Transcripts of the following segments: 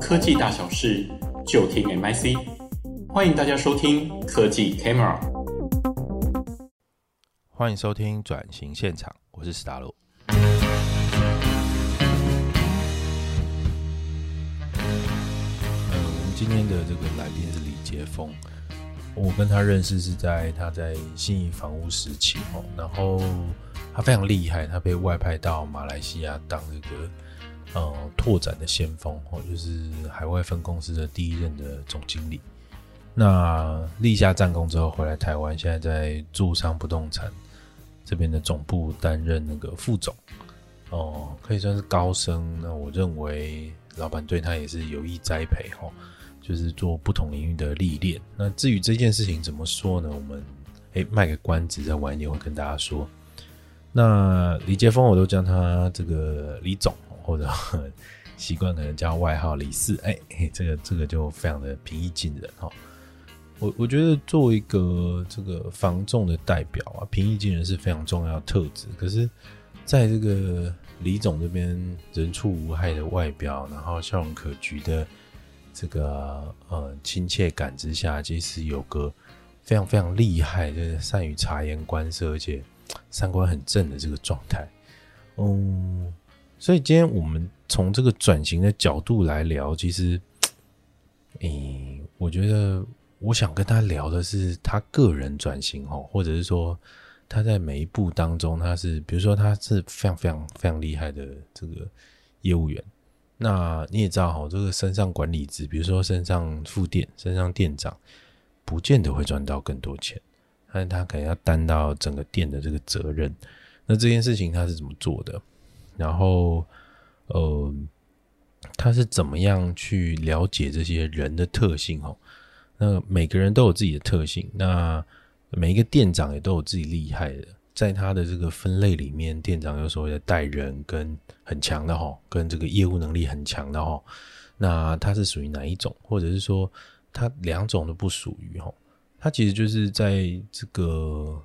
科技大小事，就听 MIC。欢迎大家收听科技 Camera。欢迎收听转型现场，我是史达洛。今天的这个来宾是李杰峰，我跟他认识是在他在信义房屋时期哦，然后他非常厉害，他被外派到马来西亚当这个呃拓展的先锋哦，就是海外分公司的第一任的总经理。那立下战功之后回来台湾，现在在住商不动产这边的总部担任那个副总哦，可以算是高升。那我认为老板对他也是有意栽培哦。就是做不同领域的历练。那至于这件事情怎么说呢？我们诶卖个关子，再晚一点会跟大家说。那李杰峰，我都叫他这个李总，或者习惯可能叫外号李四。哎，这个这个就非常的平易近人哈。我我觉得作为一个这个房仲的代表啊，平易近人是非常重要的特质。可是，在这个李总这边人畜无害的外表，然后笑容可掬的。这个呃亲切感之下，其实有个非常非常厉害，就是善于察言观色，而且三观很正的这个状态。嗯，所以今天我们从这个转型的角度来聊，其实，嗯，我觉得我想跟他聊的是他个人转型哦，或者是说他在每一步当中，他是比如说他是非常非常非常厉害的这个业务员。那你也知道哈，这个身上管理职，比如说身上副店、身上店长，不见得会赚到更多钱，但是他可能要担到整个店的这个责任。那这件事情他是怎么做的？然后，呃，他是怎么样去了解这些人的特性？哦，那每个人都有自己的特性，那每一个店长也都有自己厉害的。在他的这个分类里面，店长有所谓的带人跟很强的哈，跟这个业务能力很强的哈，那他是属于哪一种？或者是说他两种都不属于哈？他其实就是在这个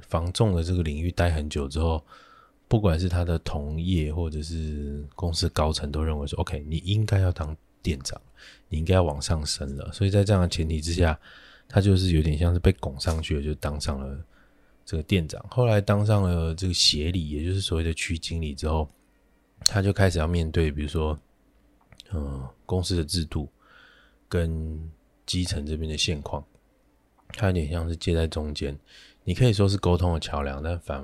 防重的这个领域待很久之后，不管是他的同业或者是公司高层都认为说，OK，你应该要当店长，你应该要往上升了。所以在这样的前提之下，他就是有点像是被拱上去了，就当上了。这个店长后来当上了这个协理，也就是所谓的区经理之后，他就开始要面对，比如说，嗯，公司的制度跟基层这边的现况，他有点像是介在中间，你可以说是沟通的桥梁，但反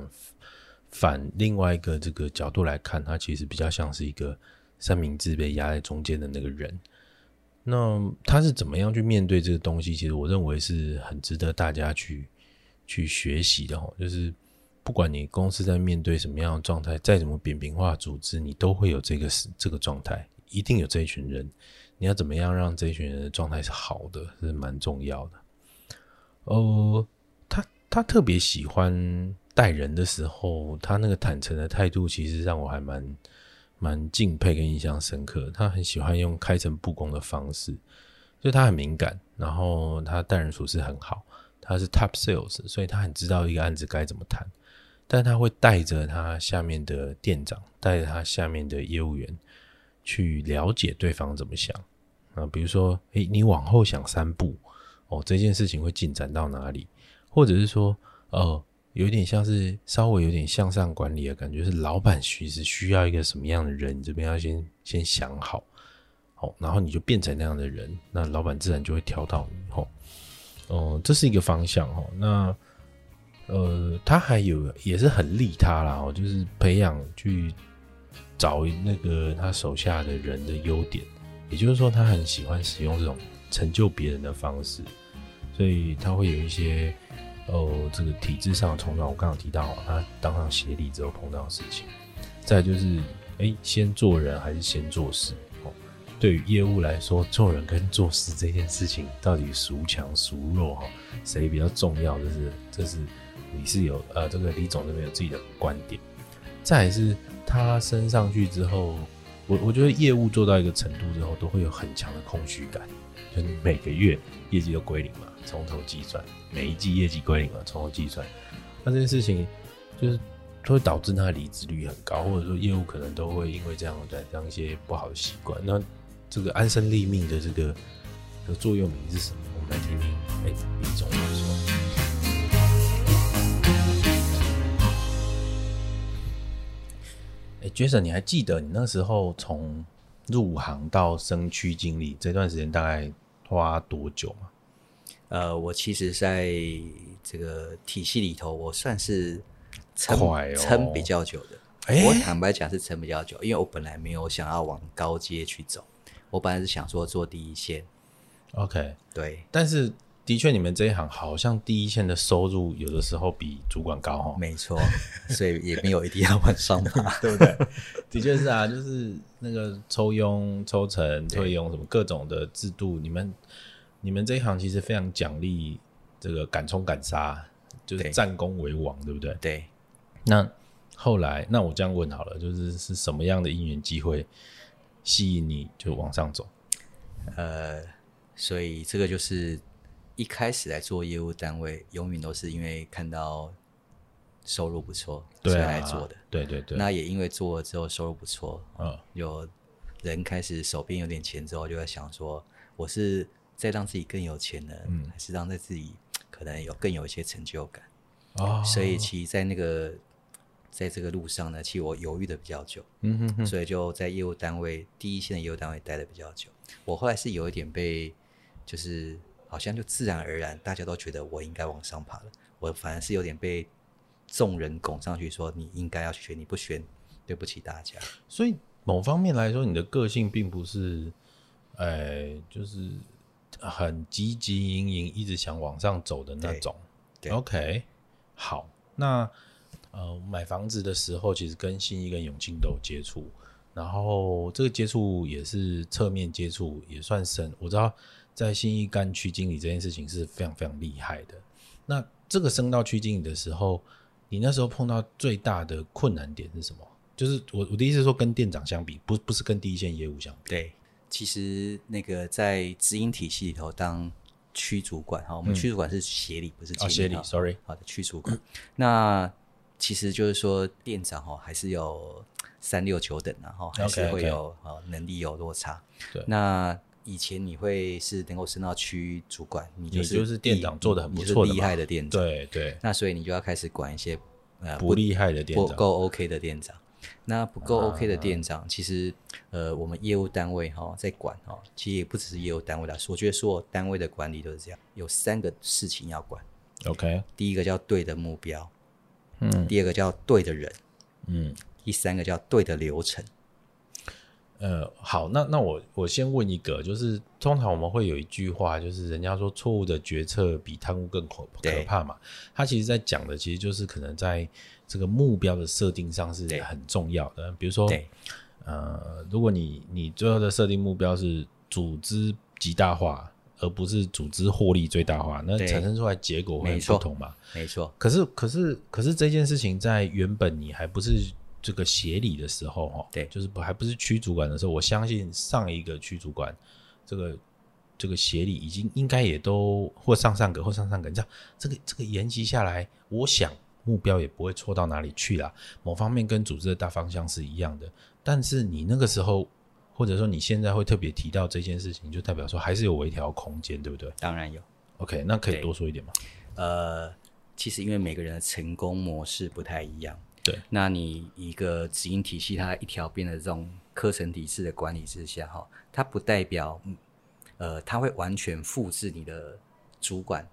反另外一个这个角度来看，他其实比较像是一个三明治被压在中间的那个人。那他是怎么样去面对这个东西？其实我认为是很值得大家去。去学习的齁，就是不管你公司在面对什么样的状态，再怎么扁平化组织，你都会有这个这个状态，一定有这一群人。你要怎么样让这一群人的状态是好的，是蛮重要的。呃，他他特别喜欢待人的时候，他那个坦诚的态度，其实让我还蛮蛮敬佩跟印象深刻。他很喜欢用开诚布公的方式，就他很敏感，然后他待人处事很好。他是 top sales，所以他很知道一个案子该怎么谈，但他会带着他下面的店长，带着他下面的业务员去了解对方怎么想啊。比如说，诶，你往后想三步哦，这件事情会进展到哪里？或者是说，呃，有点像是稍微有点向上管理的感觉，是老板其实需要一个什么样的人，这边要先先想好，哦，然后你就变成那样的人，那老板自然就会挑到你，吼。哦、这是一个方向哦。那呃，他还有也是很利他啦，哦，就是培养去找那个他手下的人的优点，也就是说，他很喜欢使用这种成就别人的方式，所以他会有一些哦，这个体制上的冲撞。我刚刚提到，他当上协理之后碰到的事情，再就是，哎，先做人还是先做事？哦对于业务来说，做人跟做事这件事情到底孰强孰弱哈？谁比较重要？这是这是你是有呃，这个李总这边有自己的观点。再是他升上去之后，我我觉得业务做到一个程度之后，都会有很强的空虚感，就是每个月业绩都归零嘛，从头计算，每一季业绩归零嘛，从头计算。那这件事情就是会导致他的离职率很高，或者说业务可能都会因为这样的这样一些不好的习惯。那这个安身立命的这个的座右铭是什么？我们来听听。哎，李总说。哎，Jason，你还记得你那时候从入行到升区经理这段时间大概花多久吗？呃，我其实在这个体系里头，我算是撑撑、哦、比较久的。欸、我坦白讲是撑比较久，因为我本来没有想要往高阶去走，我本来是想说做第一线。OK，对。但是的确，你们这一行好像第一线的收入有的时候比主管高哦。没错，所以也没有一定要往上爬，对不对？的确是啊，就是那个抽佣、抽成、退佣什么各种的制度，你们。你们这一行其实非常奖励这个敢冲敢杀，就是战功为王，对，对不对？对。那后来，那我这样问好了，就是是什么样的因缘机会吸引你就往上走？呃，所以这个就是一开始来做业务单位，永远都是因为看到收入不错，对啊，所以来做的。对对对。那也因为做了之后收入不错，嗯，有人开始手边有点钱之后，就在想说，我是。再让自己更有钱呢，嗯，还是让在自己可能有更有一些成就感哦。所以其实，在那个在这个路上呢，其实我犹豫的比较久，嗯哼哼，所以就在业务单位第一线的业务单位待的比较久。我后来是有一点被，就是好像就自然而然，大家都觉得我应该往上爬了。我反而是有点被众人拱上去，说你应该要去选，你不选，对不起大家。所以某方面来说，你的个性并不是，呃，就是。很积极营营，一直想往上走的那种。OK，好，那呃，买房子的时候，其实跟信义跟永庆都有接触，然后这个接触也是侧面接触，也算深。我知道在信义干区经理这件事情是非常非常厉害的。那这个升到区经理的时候，你那时候碰到最大的困难点是什么？就是我我的意思是说，跟店长相比，不不是跟第一线业务相比。对。其实那个在直营体系里头当区主管哈，我们区主管是协理，嗯、不是经理。协理，sorry。好的，区主管。嗯、那其实就是说店长哈，还是有三六九等然后还是会有能力有落差。对。那以前你会是能够升到区主管，你就是，你就是店长做的很不错的，厉害的店长。对对。那所以你就要开始管一些呃不厉害的店长，不够 OK 的店长。那不够 OK 的店长，啊、其实，呃，我们业务单位哈在管哈，其实也不只是业务单位来说。我觉得所有单位的管理都是这样，有三个事情要管。OK，第一个叫对的目标，嗯，第二个叫对的人，嗯，第三个叫对的流程。呃，好，那那我我先问一个，就是通常我们会有一句话，就是人家说错误的决策比贪污更可可怕嘛。他其实在讲的，其实就是可能在。这个目标的设定上是很重要的。比如说，呃，如果你你最后的设定目标是组织极大化，而不是组织获利最大化，那产生出来结果会不同嘛？没错。可是，可是，可是这件事情在原本你还不是这个协理的时候，哈，对，就是不还不是区主管的时候，我相信上一个区主管，这个这个协理已经应该也都或上上个或上上个，你知道这个这个延期下来，我想。目标也不会错到哪里去啦，某方面跟组织的大方向是一样的。但是你那个时候，或者说你现在会特别提到这件事情，就代表说还是有微调空间，对不对？当然有。OK，那可以多说一点吗？呃，其实因为每个人的成功模式不太一样，对。那你一个直营体系，它一条边的这种课程体制的管理之下，哈，它不代表，呃，它会完全复制你的主管。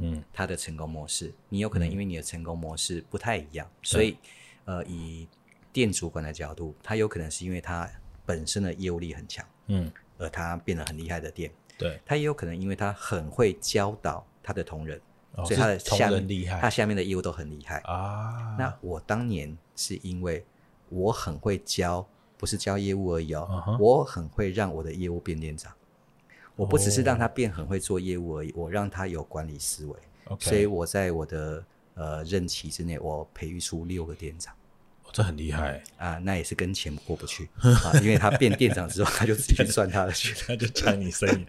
嗯，他的成功模式，你有可能因为你的成功模式不太一样，嗯、所以，呃，以店主管的角度，他有可能是因为他本身的业务力很强，嗯，而他变得很厉害的店，对，他也有可能因为他很会教导他的同仁，哦、所以他的下面厉害，他下面的业务都很厉害。啊。那我当年是因为我很会教，不是教业务而已哦，嗯、我很会让我的业务变店长。我不只是让他变很会做业务而已，我让他有管理思维。所以我在我的呃任期之内，我培育出六个店长。哦，这很厉害啊！那也是跟钱过不去啊，因为他变店长之后，他就自己去赚他的钱，他就抢你生意。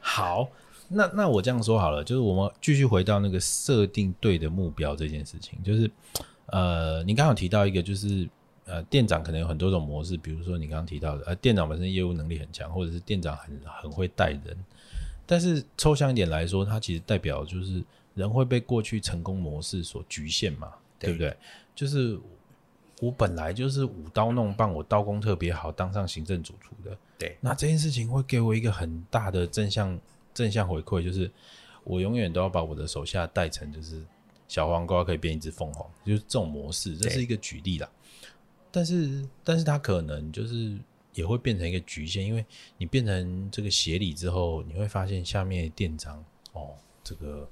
好，那那我这样说好了，就是我们继续回到那个设定对的目标这件事情，就是呃，你刚刚有提到一个，就是呃，店长可能有很多种模式，比如说你刚刚提到的，呃，店长本身业务能力很强，或者是店长很很会带人。但是抽象一点来说，它其实代表就是人会被过去成功模式所局限嘛，对，对不对？就是我本来就是舞刀弄棒，我刀工特别好，当上行政主厨的。对，那这件事情会给我一个很大的正向正向回馈，就是我永远都要把我的手下带成就是小黄瓜可以变一只凤凰，就是这种模式，这是一个举例啦。但是，但是它可能就是。也会变成一个局限，因为你变成这个协理之后，你会发现下面店长哦，这个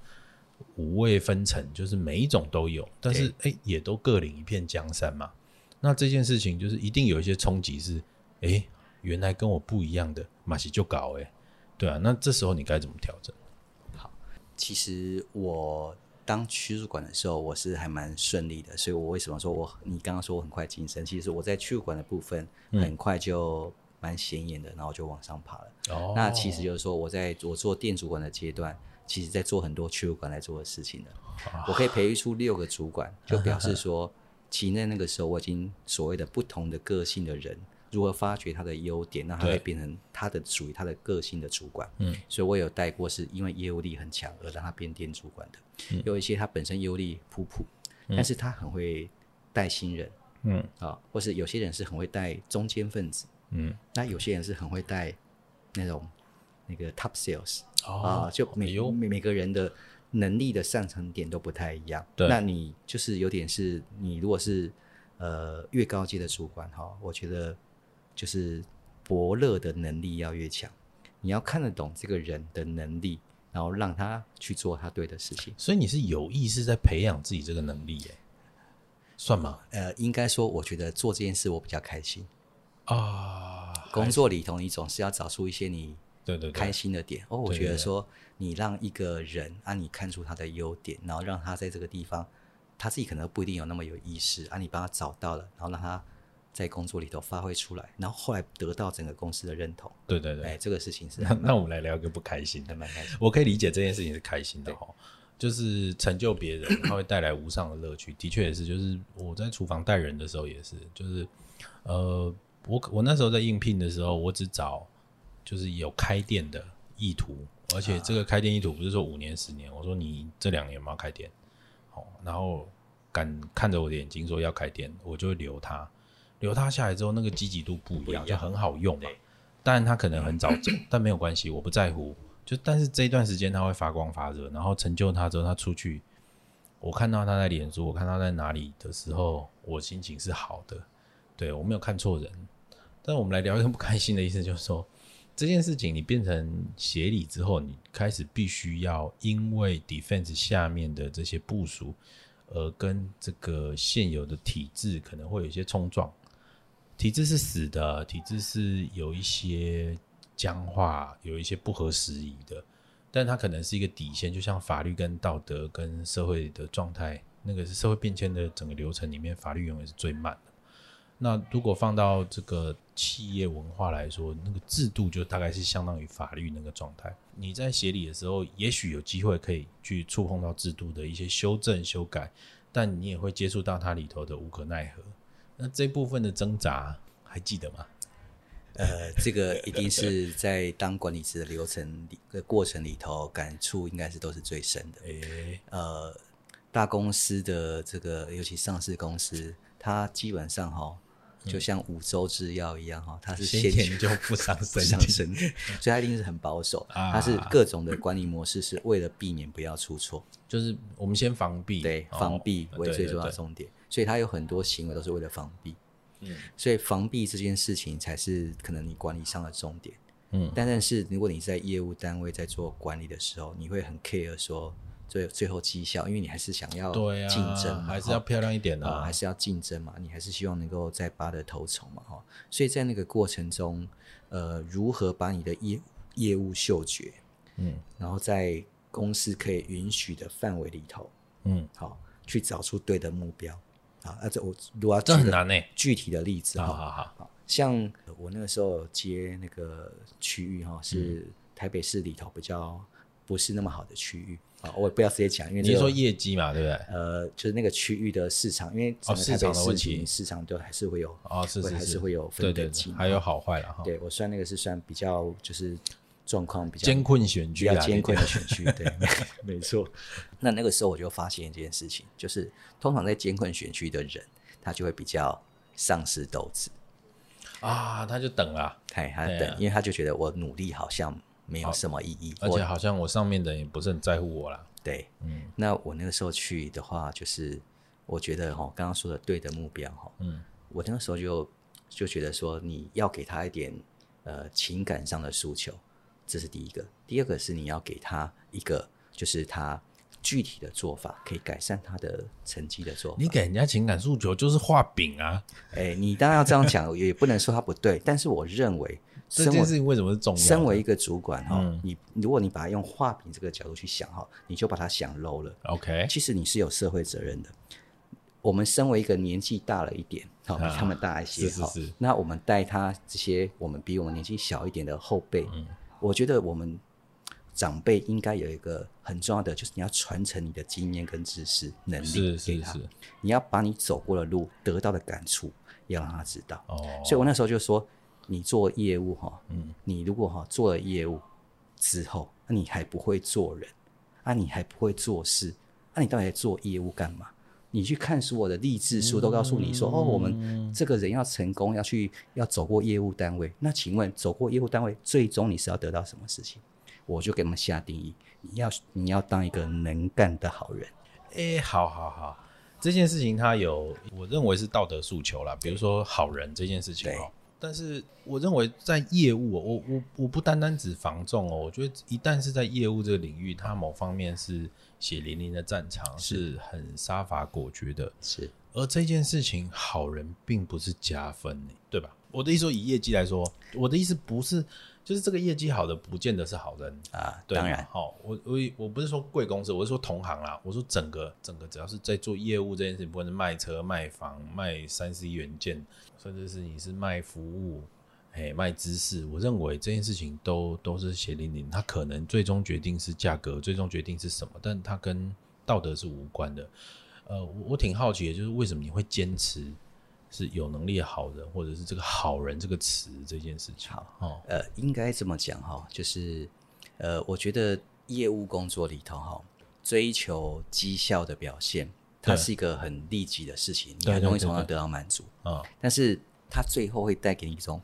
五味分层，就是每一种都有，但是哎，也都各领一片江山嘛。那这件事情就是一定有一些冲击，是哎，原来跟我不一样的，马西就搞哎，对啊，那这时候你该怎么调整？好，其实我。当区主管的时候，我是还蛮顺利的，所以我为什么说我你刚刚说我很快晋升？其实我在区主管的部分很快就蛮显眼的，然后就往上爬了。哦，那其实就是说我在我做店主管的阶段，其实在做很多区主管来做的事情的。哦，我可以培育出六个主管，就表示说，其实在那个时候我已经所谓的不同的个性的人。如何发掘他的优点，那他会变成他的属于他的个性的主管。嗯，所以我有带过，是因为业务力很强而让他变店主管的。嗯，有一些他本身业务力普普，嗯，但是他很会带新人。嗯，啊，或是有些人是很会带中间分子。嗯，那有些人是很会带那种那个 top sales。哦，啊，就每每每个人的能力的上层点都不太一样。对，那你就是有点是你如果是呃越高阶的主管哈，我觉得。就是伯乐的能力要越强，你要看得懂这个人的能力，然后让他去做他对的事情。所以你是有意识在培养自己这个能力，耶？算吗？呃，应该说，我觉得做这件事我比较开心啊。工作里头，你总是要找出一些你对对开心的点。哦，我觉得说你让一个人啊，你看出他的优点，然后让他在这个地方，他自己可能不一定有那么有意识啊，你帮他找到了，然后让他。在工作里头发挥出来，然后后来得到整个公司的认同。对对对，哎，这个事情是那那我们来聊一个不开心的，蛮开心。我可以理解这件事情是开心的哈，就是成就别人，它会带来无上的乐趣。的确也是，就是我在厨房带人的时候也是，就是呃，我我那时候在应聘的时候，我只找就是有开店的意图，而且这个开店意图不是说五年十年，我说你这两年有没有开店？好，然后敢看着我的眼睛说要开店，我就会留他。留他下来之后，那个积极度不一样，一样就很好用嘛。当然他可能很早走，但没有关系，我不在乎。就但是这一段时间他会发光发热，然后成就他之后，他出去，我看到他在脸书，我看到在哪里的时候，我心情是好的。对，我没有看错人。但我们来聊一个不开心的意思，就是说这件事情你变成协理之后，你开始必须要因为 defense 下面的这些部署，而跟这个现有的体制可能会有一些冲撞。体制是死的，体制是有一些僵化，有一些不合时宜的，但它可能是一个底线，就像法律跟道德跟社会的状态，那个是社会变迁的整个流程里面，法律永远是最慢的。那如果放到这个企业文化来说，那个制度就大概是相当于法律那个状态。你在协理的时候，也许有机会可以去触碰到制度的一些修正修改，但你也会接触到它里头的无可奈何。那这部分的挣扎还记得吗？呃，这个一定是在当管理职的流程里的过程里头，感触应该是都是最深的。诶，呃，大公司的这个，尤其上市公司，它基本上哈，就像五洲制药一样哈，它是先前就不伤身体，伤身体，所以它一定是很保守。它是各种的管理模式，是为了避免不要出错，就是我们先防弊，对，防弊为最重要的重点。所以他有很多行为都是为了防避，嗯，所以防避这件事情才是可能你管理上的重点，嗯，但但是如果你在业务单位在做管理的时候，你会很 care 说最最后绩效，因为你还是想要竞争嘛，还是要漂亮一点的，还是要竞争嘛，你还是希望能够在拔得头筹嘛，哈，所以在那个过程中，呃，如何把你的业业务嗅觉，嗯，然后在公司可以允许的范围里头，嗯，好，去找出对的目标。啊，这我如果要举个具体的例子，好好好，像我那个时候接那个区域哈，是台北市里头比较不是那么好的区域，啊，我也不要直接讲，因为、这个、你说业绩嘛，对不对？呃，就是那个区域的市场，因为整个台北市情市场都还是会有哦，是是是，还是会有分等级，还有好坏了哈。对我算那个是算比较就是状况比较艰困选区，比较艰困的选区，对，没错。那那个时候我就发现一件事情，就是通常在艰困选区的人，他就会比较丧失斗志。啊，他就等啊，他他等，因为他就觉得我努力好像。没有什么意义，而且好像我上面的人也不是很在乎我啦。对，嗯，那我那个时候去的话，就是我觉得哈，刚刚说的对的目标哈，嗯，我那个时候就就觉得说，你要给他一点呃情感上的诉求，这是第一个。第二个是你要给他一个，就是他具体的做法，可以改善他的成绩的做法。你给人家情感诉求就是画饼啊，哎，你当然要这样讲，也不能说他不对，但是我认为。这件事情为什么是重要？身为一个主管哈，嗯、你如果你把它用画饼这个角度去想哈，你就把它想 low 了。OK，其实你是有社会责任的。我们身为一个年纪大了一点，好、啊、比他们大一些哈，那我们带他这些我们比我们年纪小一点的后辈，嗯、我觉得我们长辈应该有一个很重要的，就是你要传承你的经验跟知识能力给他。你要把你走过的路得到的感触要让他知道。哦，所以我那时候就说。你做业务哈，嗯，你如果哈做了业务之后，那你还不会做人，啊，你还不会做事，那你到底在做业务干嘛？你去看所有的励志书都告诉你说，哦，我们这个人要成功，要去要走过业务单位。那请问，走过业务单位，最终你是要得到什么事情？我就给他们下定义，你要你要当一个能干的好人。哎，好好好，这件事情它有，我认为是道德诉求啦，比如说好人这件事情哦。但是我认为在业务，我我我不单单指防重哦，我觉得一旦是在业务这个领域，它某方面是血淋淋的战场，是，是很杀伐果决的。是，而这件事情好人并不是加分，对吧？我的意思说，以业绩来说，我的意思不是。就是这个业绩好的，不见得是好人啊。对当然，好，我我我不是说贵公司，我是说同行啦。我说整个整个，只要是在做业务这件事情，不管是卖车、卖房、卖三 C 元件，甚至是你是卖服务、哎卖知识，我认为这件事情都都是血淋淋。它可能最终决定是价格，最终决定是什么，但它跟道德是无关的。呃，我我挺好奇的，就是为什么你会坚持？是有能力的好人，或者是这个“好人”这个词这件事情。好，哦，呃，应该这么讲哈，就是，呃，我觉得业务工作里头哈，追求绩效的表现，它是一个很利己的事情，你很容易从而得到满足啊。但是它最后会带给你一种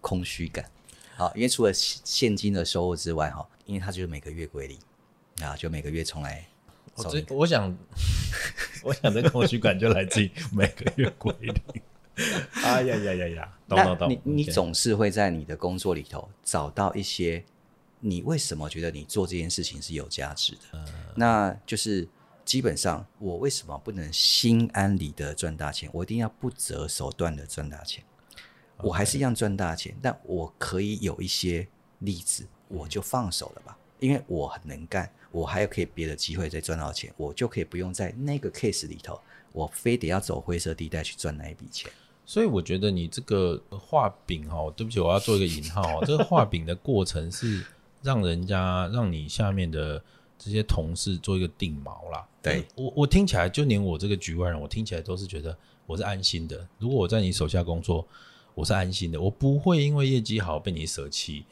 空虚感，好，因为除了现金的收入之外哈，因为它就是每个月归零啊，就每个月从来。我这我想，我想这空虚感就来自于每个月归零。哎呀呀呀呀！懂懂懂你你总是会在你的工作里头找到一些，你为什么觉得你做这件事情是有价值的？嗯、那就是基本上，我为什么不能心安理得赚大钱？我一定要不择手段的赚大钱。我还是一样赚大钱，但我可以有一些例子，我就放手了吧，因为我很能干，我还有可以别的机会再赚到钱，我就可以不用在那个 case 里头，我非得要走灰色地带去赚那一笔钱。所以我觉得你这个画饼哈，对不起，我要做一个引号哦。这个画饼的过程是让人家让你下面的这些同事做一个定锚啦。对，我我听起来，就连我这个局外人，我听起来都是觉得我是安心的。如果我在你手下工作，我是安心的，我不会因为业绩好被你舍弃。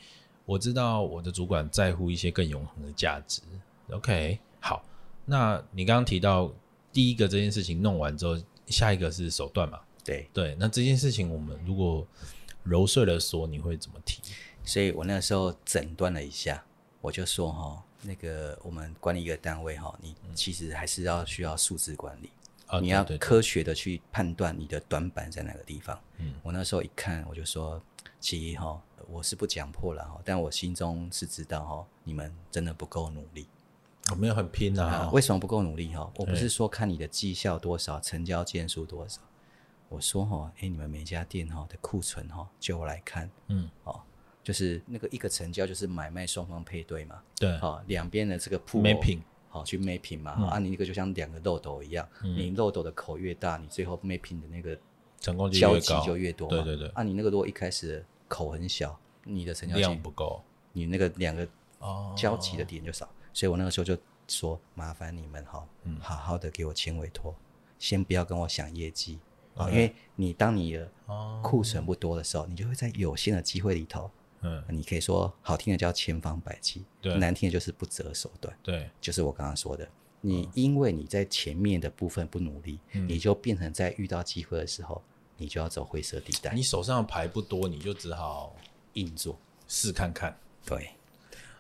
我知道我的主管在乎一些更永恒的价值。OK，好，那你刚刚提到第一个这件事情弄完之后，下一个是手段嘛？对对，那这件事情我们如果揉碎了说，你会怎么提？所以我那个时候诊断了一下，我就说哈，那个我们管理一个单位哈，你其实还是要需要数字管理，嗯、你要科学的去判断你的短板在哪个地方。嗯，我那时候一看，我就说，其实哈，我是不讲破了哈，但我心中是知道哈，你们真的不够努力，我没有很拼呐、啊。为什么不够努力哈？我不是说看你的绩效多少，成交件数多少。我说哈，哎，你们每家店哈的库存哈，就我来看，嗯，哦，就是那个一个成交就是买卖双方配对嘛，对，哦，两边的这个铺 mapping，好去 mapping 嘛，啊，你那个就像两个漏斗一样，你漏斗的口越大，你最后 mapping 的那个成功率交集就越多嘛，对对对，啊，你那个如果一开始口很小，你的成交量不够，你那个两个交集的点就少，所以我那个时候就说麻烦你们哈，好好的给我签委托，先不要跟我想业绩啊，因为你当你的库存不多的时候，你就会在有限的机会里头，嗯，你可以说好听的叫千方百计，对，难听的就是不择手段，对，就是我刚刚说的，你因为你在前面的部分不努力，你就变成在遇到机会的时候，你就要走灰色地带。你手上的牌不多，你就只好硬做，试看看，对。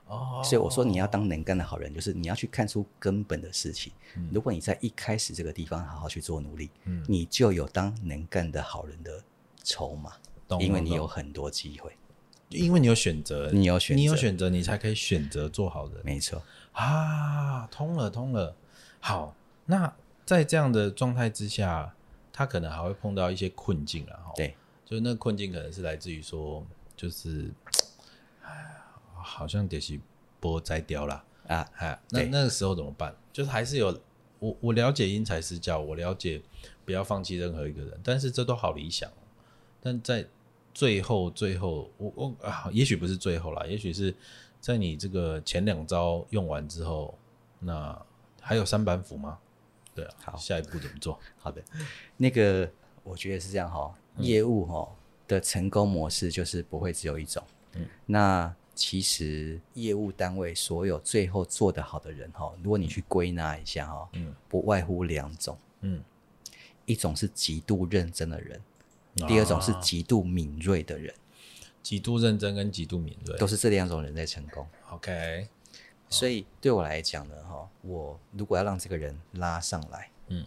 哦，所以我说你要当能干的好人，就是你要去看出根本的事情。嗯、如果你在一开始这个地方好好去做努力，嗯，你就有当能干的好人的筹码，因为你有很多机会，因为你有选择，你有选择，你有选择，你才可以选择做好人。没错啊，通了，通了。好，那在这样的状态之下，他可能还会碰到一些困境了。哈，对，就是那个困境可能是来自于说，就是。好像得是波摘掉了啊！哎，那那个时候怎么办？就是还是有我我了解因材施教，我了解不要放弃任何一个人，但是这都好理想。但在最后最后，我我啊，也许不是最后啦，也许是在你这个前两招用完之后，那还有三板斧吗？对啊，好，下一步怎么做？好的，那个我觉得是这样哈，业务哈的成功模式就是不会只有一种，嗯，那。其实业务单位所有最后做得好的人哈，如果你去归纳一下哈，嗯，不外乎两种，嗯，一种是极度认真的人，第二种是极度敏锐的人。极度认真跟极度敏锐都是这两种人在成功。OK，所以对我来讲呢，哈，我如果要让这个人拉上来，嗯，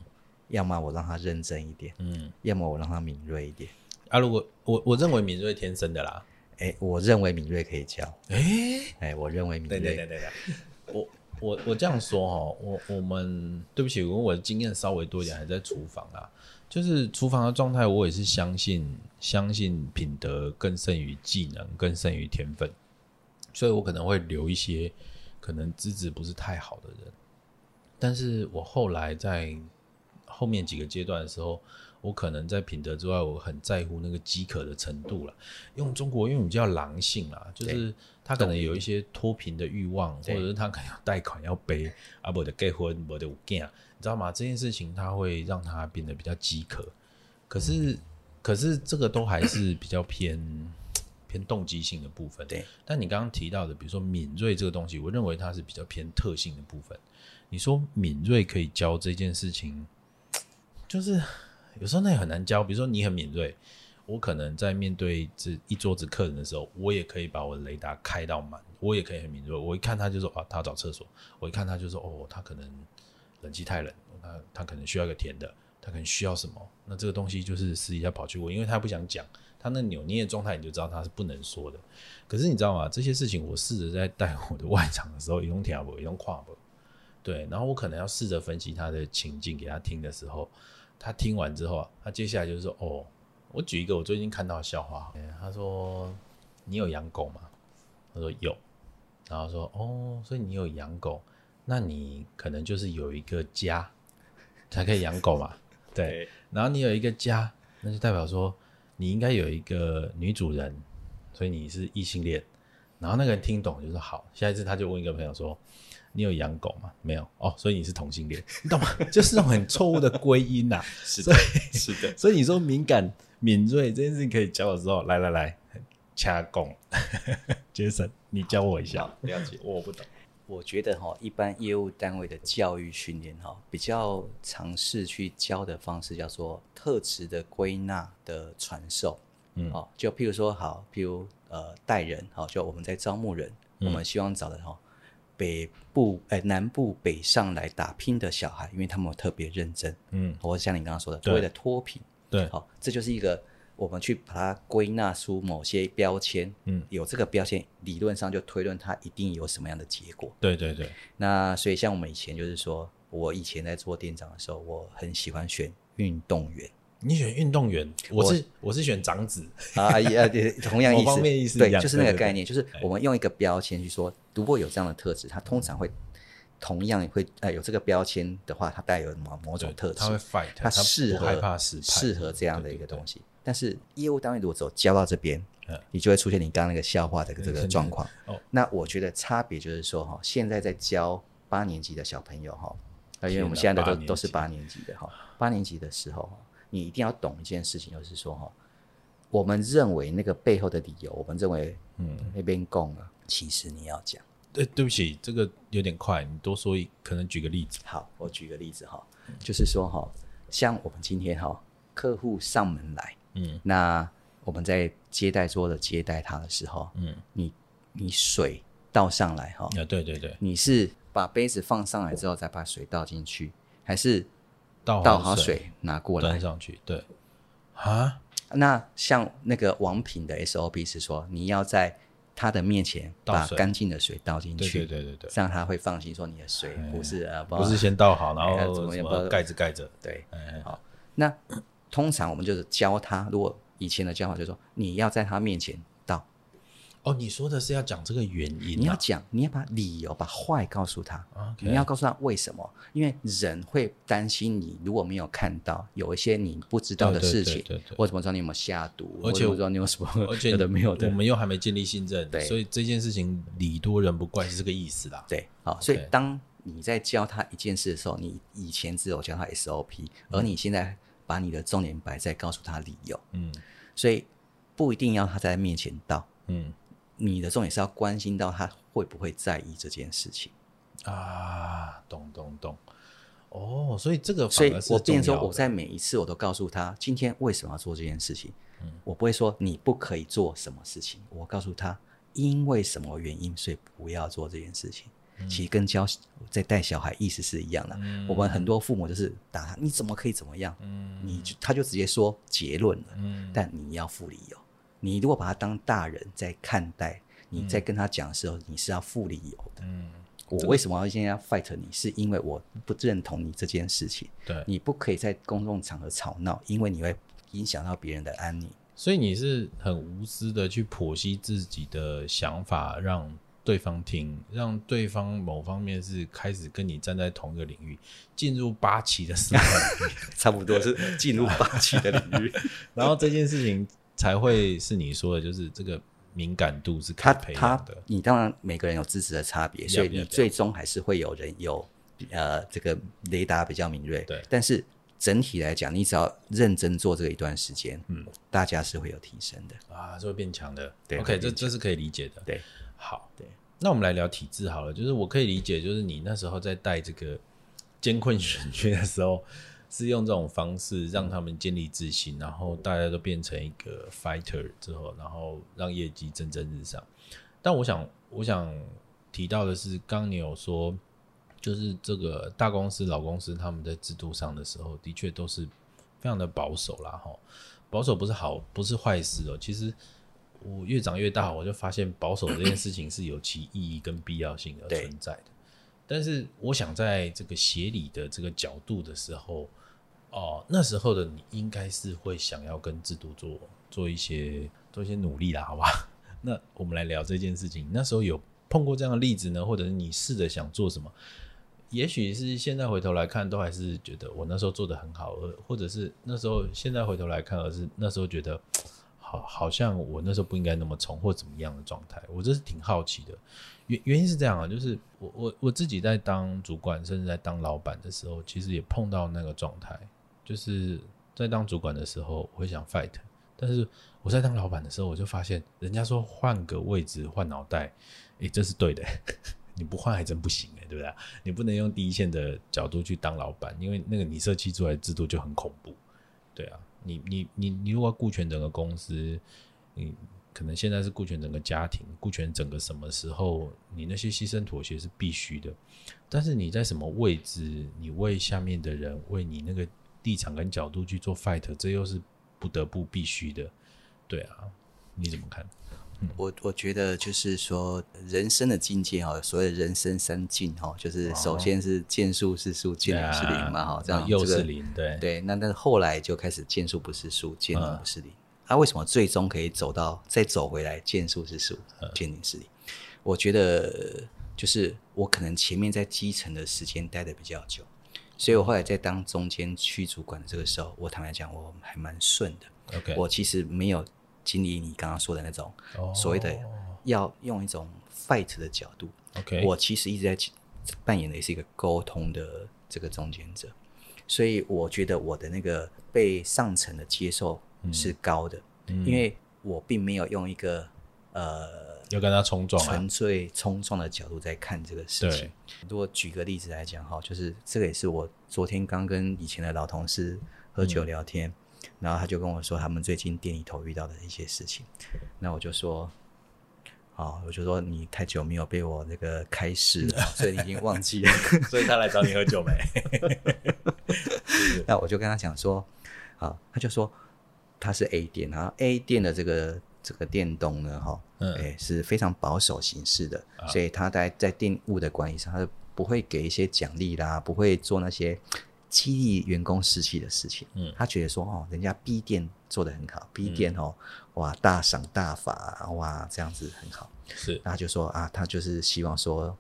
要么我让他认真一点，嗯，要么我让他敏锐一点。啊，如果我我认为敏锐天生的啦。哎，我认为敏锐可以教。哎诶，哎，我认为敏锐。对对对对对。我我我这样说哈，我我们对不起，因为我的经验稍微多一点，还在厨房啊。就是厨房的状态，我也是相信相信品德更胜于技能，更胜于天分。所以我可能会留一些可能资质不是太好的人。但是我后来在后面几个阶段的时候。我可能在品德之外，我很在乎那个饥渴的程度了。用中国用语叫狼性啊，就是他可能有一些脱贫的欲望，或者是他可能有贷款要背，啊，不得结婚，不得有囝，你知道吗？这件事情他会让他变得比较饥渴。可是，可是这个都还是比较偏 偏动机性的部分。对，但你刚刚提到的，比如说敏锐这个东西，我认为它是比较偏特性的部分。你说敏锐可以教这件事情，就是。有时候那也很难教，比如说你很敏锐，我可能在面对这一桌子客人的时候，我也可以把我的雷达开到满，我也可以很敏锐。我一看他就说啊，他找厕所；我一看他就说哦，他可能冷气太冷，他他可能需要一个甜的，他可能需要什么？那这个东西就是私底下跑去问，因为他不想讲，他那扭捏的状态你就知道他是不能说的。可是你知道吗？这些事情我试着在带我的外场的时候，一种听不，一种跨不，对，然后我可能要试着分析他的情境给他听的时候。他听完之后，他接下来就是说：“哦，我举一个我最近看到的笑话。他说：‘你有养狗吗？’他说有。然后说：‘哦，所以你有养狗，那你可能就是有一个家才可以养狗嘛。’对。然后你有一个家，那就代表说你应该有一个女主人，所以你是异性恋。然后那个人听懂就说好。下一次他就问一个朋友说。”你有养狗吗？没有哦，所以你是同性恋，你懂吗？就是那种很错误的归因呐、啊。是的，是的。所以你说敏感、敏锐这件事情可以教的时候，来来来，掐拱，杰森，你教我一下。了解，我不懂。我觉得哈，一般业务单位的教育训练哈，比较尝试去教的方式叫做特质的归纳的传授。嗯，哦，就譬如说，好，譬如呃，带人，好，就我们在招募人，嗯、我们希望找的哈。北部哎，南部北上来打拼的小孩，因为他们特别认真，嗯，或者像你刚刚说的，所谓的脱贫，对，好，这就是一个我们去把它归纳出某些标签，嗯，有这个标签，理论上就推论它一定有什么样的结果，对对对。那所以像我们以前就是说，我以前在做店长的时候，我很喜欢选运动员。你选运动员，我是我，我是选长子。啊，也 同样意思，意思对，就是那个概念，就是我们用一个标签去说，如果有这样的特质，他通常会同样会呃有这个标签的话，它带有某某种特质，它会 fight，他适合适合这样的一个东西。但是业务单位如果走交到这边，你就会出现你刚刚那个笑话的这个状况。哦，那我觉得差别就是说哈，现在在教八年级的小朋友哈，因为我们现在的都都是八年级的哈，八年级的时候，你一定要懂一件事情，就是说哈，我们认为那个背后的理由，我们认为嗯那边供了，其实你要讲。对，对不起，这个有点快，你多说一，可能举个例子。好，我举个例子哈，就是说哈，像我们今天哈，客户上门来，嗯，那我们在接待桌的接待他的时候，嗯，你你水倒上来哈，啊，对对对，你是把杯子放上来之后再把水倒进去，还是倒好水拿过来？端上去？对，啊，那像那个王品的 SOP 是说，你要在他的面前把干净的水倒进去，对对对对，这样他会放心说你的水不是呃不是先倒好，然后怎么样盖子盖着，对，好。那通常我们就是教他，如果以前的教法就是说你要在他面前倒。哦，你说的是要讲这个原因？你要讲，你要把理由、把坏告诉他。你要告诉他为什么？因为人会担心你如果没有看到有一些你不知道的事情，或者么知道你有没有下毒？而且我不知道你有什么，而且有的没有的，我们又还没建立信任，对所以这件事情理多人不怪是这个意思啦。对，好，所以当你在教他一件事的时候，你以前只有教他 SOP，而你现在把你的重点摆在告诉他理由。嗯，所以不一定要他在面前道。嗯。你的重点是要关心到他会不会在意这件事情啊？懂懂懂。哦，所以这个，所以我变成说，我在每一次我都告诉他，今天为什么要做这件事情。嗯，我不会说你不可以做什么事情，我告诉他因为什么原因，所以不要做这件事情。嗯，其实跟教在带小孩意思是一样的。嗯，我们很多父母就是打他，你怎么可以怎么样？嗯，你就他就直接说结论了。嗯，但你要附理由。你如果把他当大人在看待，你在跟他讲的时候，嗯、你是要负理由的。嗯，我为什么要现在要 fight 你？是因为我不认同你这件事情。对，你不可以在公众场合吵闹，因为你会影响到别人的安宁。所以你是很无私的去剖析自己的想法，让对方听，让对方某方面是开始跟你站在同一个领域，进入八旗的思维，差不多是进入八旗的领域，然后这件事情。才会是你说的，就是这个敏感度是可以培养的。你当然每个人有资质的差别，所以你最终还是会有人有呃这个雷达比较敏锐。对，但是整体来讲，你只要认真做这个一段时间，嗯，大家是会有提升的啊，是会变强的。对，OK，这这是可以理解的。对，好，对，那我们来聊体制好了。就是我可以理解，就是你那时候在带这个艰困选区的时候。是用这种方式让他们建立自信，然后大家都变成一个 fighter 之后，然后让业绩蒸蒸日上。但我想，我想提到的是，刚你有说，就是这个大公司、老公司他们在制度上的时候，的确都是非常的保守啦。哈，保守不是好，不是坏事哦。其实我越长越大，我就发现保守这件事情是有其意义跟必要性而存在的。但是，我想在这个协理的这个角度的时候。哦，那时候的你应该是会想要跟制度做做一些做一些努力啦，好吧？那我们来聊这件事情。那时候有碰过这样的例子呢，或者是你试着想做什么？也许是现在回头来看，都还是觉得我那时候做得很好，而或者是那时候现在回头来看，而是那时候觉得 好，好像我那时候不应该那么冲或怎么样的状态。我这是挺好奇的。原原因是这样啊，就是我我我自己在当主管，甚至在当老板的时候，其实也碰到那个状态。就是在当主管的时候，我会想 fight，但是我在当老板的时候，我就发现，人家说换个位置换脑袋，诶、这是对的，你不换还真不行诶，对不对？你不能用第一线的角度去当老板，因为那个你设计出来的制度就很恐怖，对啊，你你你你如果顾全整个公司，你可能现在是顾全整个家庭，顾全整个什么时候，你那些牺牲妥协是必须的，但是你在什么位置，你为下面的人，为你那个。立场跟角度去做 fight，这又是不得不必须的，对啊，你怎么看？嗯、我我觉得就是说，人生的境界哈，所谓人生三境哈，就是首先是见树是树，见林是林嘛哈，这样又是林，对对，那但是后来就开始见树不是树，见林不是林，他、嗯啊、为什么最终可以走到再走回来见树是树，见林是林？我觉得就是我可能前面在基层的时间待的比较久。所以我后来在当中间区主管的这个时候，我坦白讲，我还蛮顺的。Okay. 我其实没有经历你刚刚说的那种所谓的要用一种 fight 的角度。Okay. 我其实一直在扮演的也是一个沟通的这个中间者，所以我觉得我的那个被上层的接受是高的，嗯、因为我并没有用一个呃要跟他冲撞、啊、纯粹冲撞的角度在看这个事情。如果举个例子来讲哈，就是这个也是我昨天刚跟以前的老同事喝酒聊天，嗯、然后他就跟我说他们最近店里头遇到的一些事情，那我就说。哦，我就说你太久没有被我那个开示了，所以你已经忘记了，所以他来找你喝酒没？那我就跟他讲说，啊，他就说他是 A 店，然后 A 店的这个这个电东呢，哈，嗯，哎，是非常保守形式的，嗯、所以他在在电务的管理上，他不会给一些奖励啦，不会做那些激励员工士气的事情。嗯，他觉得说，哦，人家 B 店做的很好，B 店哦。嗯哇，大赏大罚，哇，这样子很好。是，那他就说啊，他就是希望说，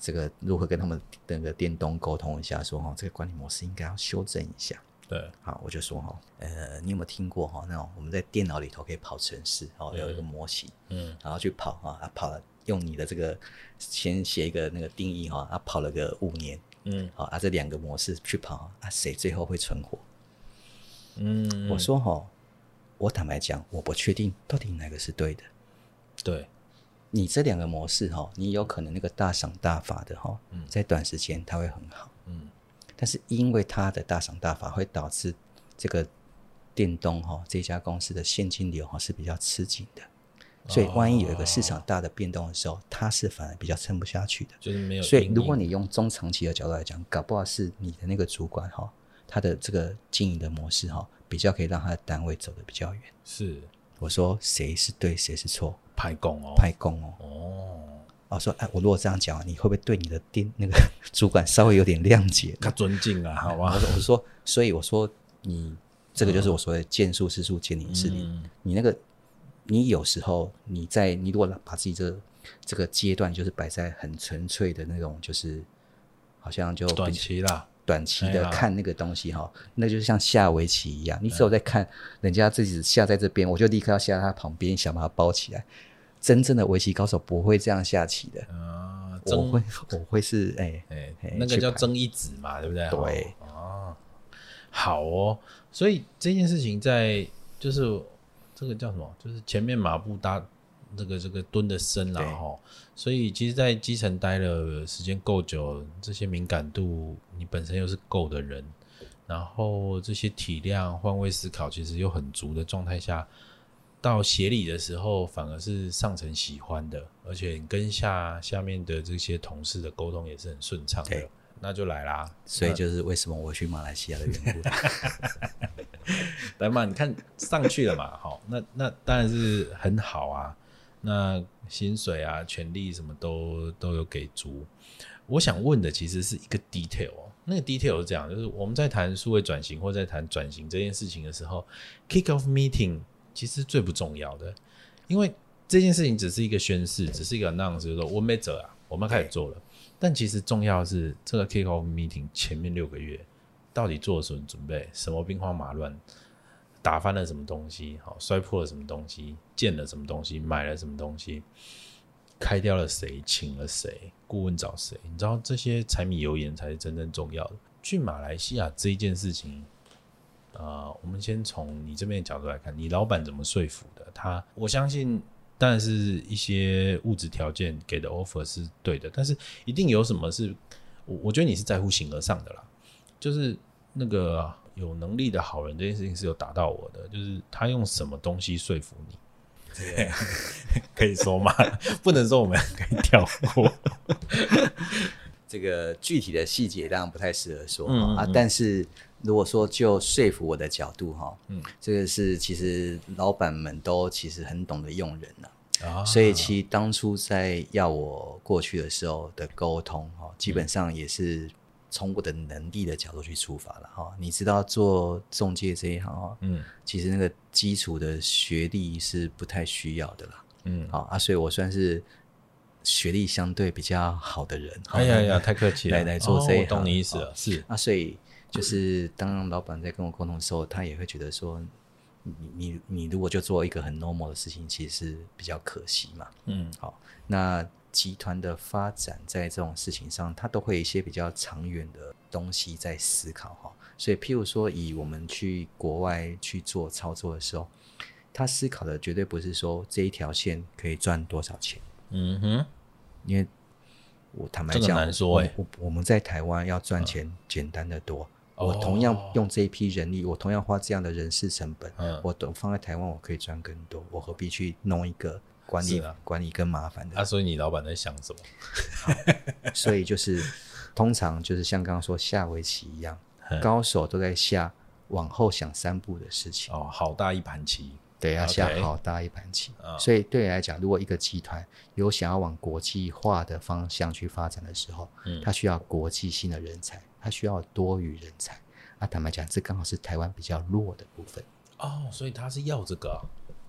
这个如何跟他们那个电东沟通一下，说哦，这个管理模式应该要修正一下。对，好，我就说哈，呃，你有没有听过哈那种我们在电脑里头可以跑程式，哦，有一个模型，嗯，然后去跑哈，啊，跑了用你的这个先写一个那个定义哈，啊，跑了个五年，嗯，好，啊，这两个模式去跑，啊，谁最后会存活？嗯，我说哈。我坦白讲，我不确定到底哪个是对的。对，你这两个模式哈，你有可能那个大赏大罚的哈，嗯，在短时间它会很好，嗯，但是因为它的大赏大法会导致这个电动哈这家公司的现金流哈是比较吃紧的，所以万一有一个市场大的变动的时候，它是反而比较撑不下去的，就是没有。所以如果你用中长期的角度来讲，搞不好是你的那个主管哈，他的这个经营的模式哈。比较可以让他的单位走得比较远。是，我说谁是对，谁是错？派工哦，派工哦。哦，我说哎，我如果这样讲，你会不会对你的店那个 主管稍微有点谅解？他尊敬啊，好吧？我说，我说，所以我说你这个就是我说的见树师叔见林之理。嗯、你那个，你有时候你在你如果把自己这个、这个阶段就是摆在很纯粹的那种，就是好像就短期啦。短期的看那个东西哈，那就像下围棋一样，你只有在看人家自己下在这边，我就立刻要下在他旁边，想把它包起来。真正的围棋高手不会这样下棋的啊，我会 我会是哎哎，那个叫争一子嘛，对不对？对哦，好哦，所以这件事情在就是这个叫什么？就是前面马步搭。这个这个蹲的深了哈，所以其实，在基层待了时间够久，这些敏感度你本身又是够的人，然后这些体谅、换位思考其实又很足的状态下，到协理的时候，反而是上层喜欢的，而且你跟下下面的这些同事的沟通也是很顺畅的，那就来啦。所以就是为什么我去马来西亚的缘故。来嘛，你看上去了嘛，好，那那当然是很好啊。那薪水啊、权利什么都都有给足。我想问的其实是一个 detail 哦，那个 detail 是这样，就是我们在谈数位转型或在谈转型这件事情的时候，kick off meeting 其实最不重要的，因为这件事情只是一个宣誓，只是一个 announce，就是说我没走啊，我们开始做了。但其实重要的是这个 kick off meeting 前面六个月到底做了什么准备，什么兵荒马乱。打翻了什么东西？好，摔破了什么东西？建了什么东西？买了什么东西？开掉了谁？请了谁？顾问找谁？你知道这些柴米油盐才是真正重要的。去马来西亚这一件事情，啊、呃，我们先从你这边的角度来看，你老板怎么说服的？他，我相信，当然是一些物质条件给的 offer 是对的，但是一定有什么是，我我觉得你是在乎形而上的啦，就是那个。有能力的好人这件事情是有打到我的，就是他用什么东西说服你？对，可以说吗？不能说，我们可以跳过。这个具体的细节当然不太适合说、嗯嗯、啊。但是如果说就说服我的角度哈，嗯，这个是其实老板们都其实很懂得用人呐、啊，啊、所以其实当初在要我过去的时候的沟通哈，基本上也是。从我的能力的角度去出发了哈，你知道做中介这一行哈，嗯，其实那个基础的学历是不太需要的啦，嗯，好啊，所以我算是学历相对比较好的人。哎呀呀，太客气了，来来做这一行，哦、懂你意思了，是。啊，所以就是当老板在跟我沟通的时候，他也会觉得说，你你你如果就做一个很 normal 的事情，其实是比较可惜嘛，嗯，好，那集团的发展在这种事情上，它都会有一些比较长远的东西在思考哈。所以，譬如说，以我们去国外去做操作的时候，他思考的绝对不是说这一条线可以赚多少钱。嗯哼，因为我坦白讲，这个难说欸，我我们在台湾要赚钱简单的多。嗯、我同样用这一批人力，我同样花这样的人事成本，嗯、我等放在台湾，我可以赚更多。我何必去弄一个管理、啊、管理更麻烦的？啊，所以你老板在想什么？所以就是通常就是像刚刚说下围棋一样，高手都在下往后想三步的事情。哦，好大一盘棋。对，要下好大一盘棋。Okay. 所以对你来讲，如果一个集团有想要往国际化的方向去发展的时候，嗯，它需要国际性的人才，它需要多余人才。啊，坦白讲，这刚好是台湾比较弱的部分。哦，所以他是要这个、啊。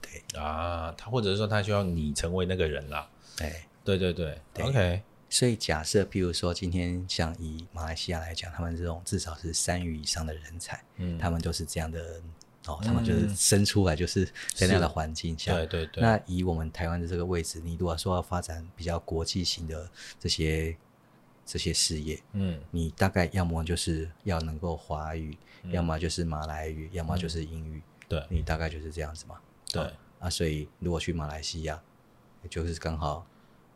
对啊，他或者是说他需要你成为那个人啦。对，对对对，对，OK。所以假设，譬如说今天像以马来西亚来讲，他们这种至少是三语以上的人才，嗯，他们都是这样的。哦，他们就是生出来就是在那样的环境下，对对对。那以我们台湾的这个位置，你如果说要发展比较国际型的这些这些事业，嗯，你大概要么就是要能够华语，嗯、要么就是马来语，要么就是英语，对，你大概就是这样子嘛。对啊，啊，所以如果去马来西亚，就是刚好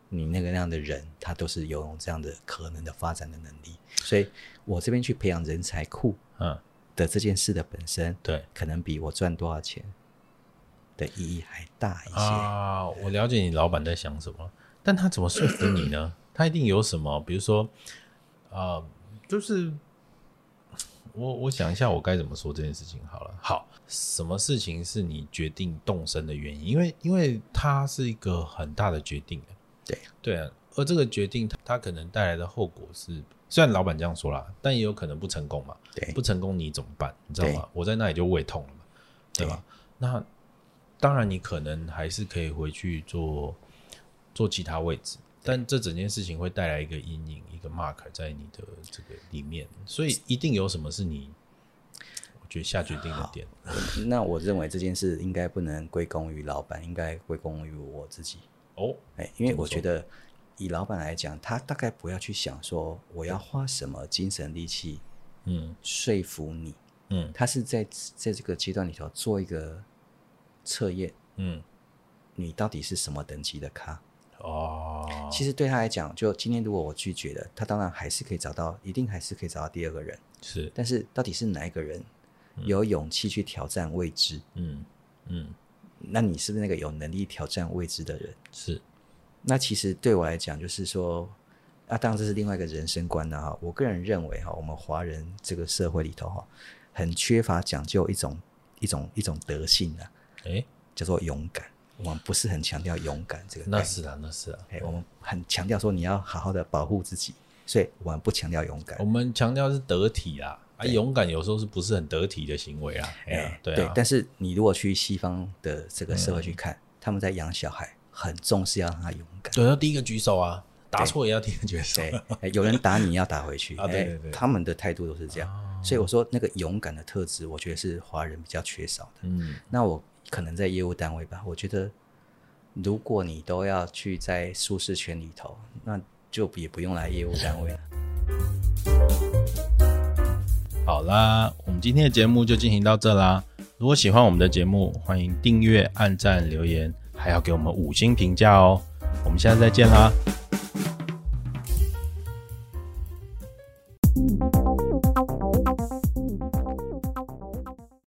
你那个那样的人，他都是有这样的可能的发展的能力，所以我这边去培养人才库，嗯。的这件事的本身，对，可能比我赚多少钱的意义还大一些啊！我了解你老板在想什么，但他怎么说服你呢？他一定有什么，比如说，呃，就是我我想一下，我该怎么说这件事情好了。好，什么事情是你决定动身的原因？因为因为它是一个很大的决定，对对啊，而这个决定它它可能带来的后果是。虽然老板这样说啦，但也有可能不成功嘛。对，不成功你怎么办？你知道吗？我在那里就胃痛了嘛，对吧？那当然，你可能还是可以回去做做其他位置，但这整件事情会带来一个阴影，一个 mark 在你的这个里面，所以一定有什么是你我觉得下决定的点。那我认为这件事应该不能归功于老板，应该归功于我自己。哦，哎，因为我觉得。以老板来讲，他大概不要去想说我要花什么精神力气，嗯，说服你，嗯，他是在在这个阶段里头做一个测验，嗯，你到底是什么等级的咖？哦，其实对他来讲，就今天如果我拒绝了，他当然还是可以找到，一定还是可以找到第二个人，是，但是到底是哪一个人有勇气去挑战未知？嗯嗯，那你是不是那个有能力挑战未知的人？是。那其实对我来讲，就是说，啊，当然这是另外一个人生观了哈。我个人认为哈，我们华人这个社会里头哈，很缺乏讲究一种一种一种德性啊，诶，叫做勇敢。我们不是很强调勇敢这个。那是啊，那是啊。诶，我们很强调说你要好好的保护自己，所以我们不强调勇敢。我们强调是得体啊，啊，勇敢有时候是不是很得体的行为啊？哎，对啊。但是你如果去西方的这个社会去看，嗯、他们在养小孩。很重视要让他勇敢，对，要第一个举手啊，打错也要第一个举手。对，有人打你要打回去 啊，对对对，他们的态度都是这样。所以我说那个勇敢的特质，我觉得是华人比较缺少的。嗯，那我可能在业务单位吧，我觉得如果你都要去在舒适圈里头，那就也不用来业务单位了。好啦，我们今天的节目就进行到这啦。如果喜欢我们的节目，欢迎订阅、按赞、留言。还要给我们五星评价哦！我们下次再见啦。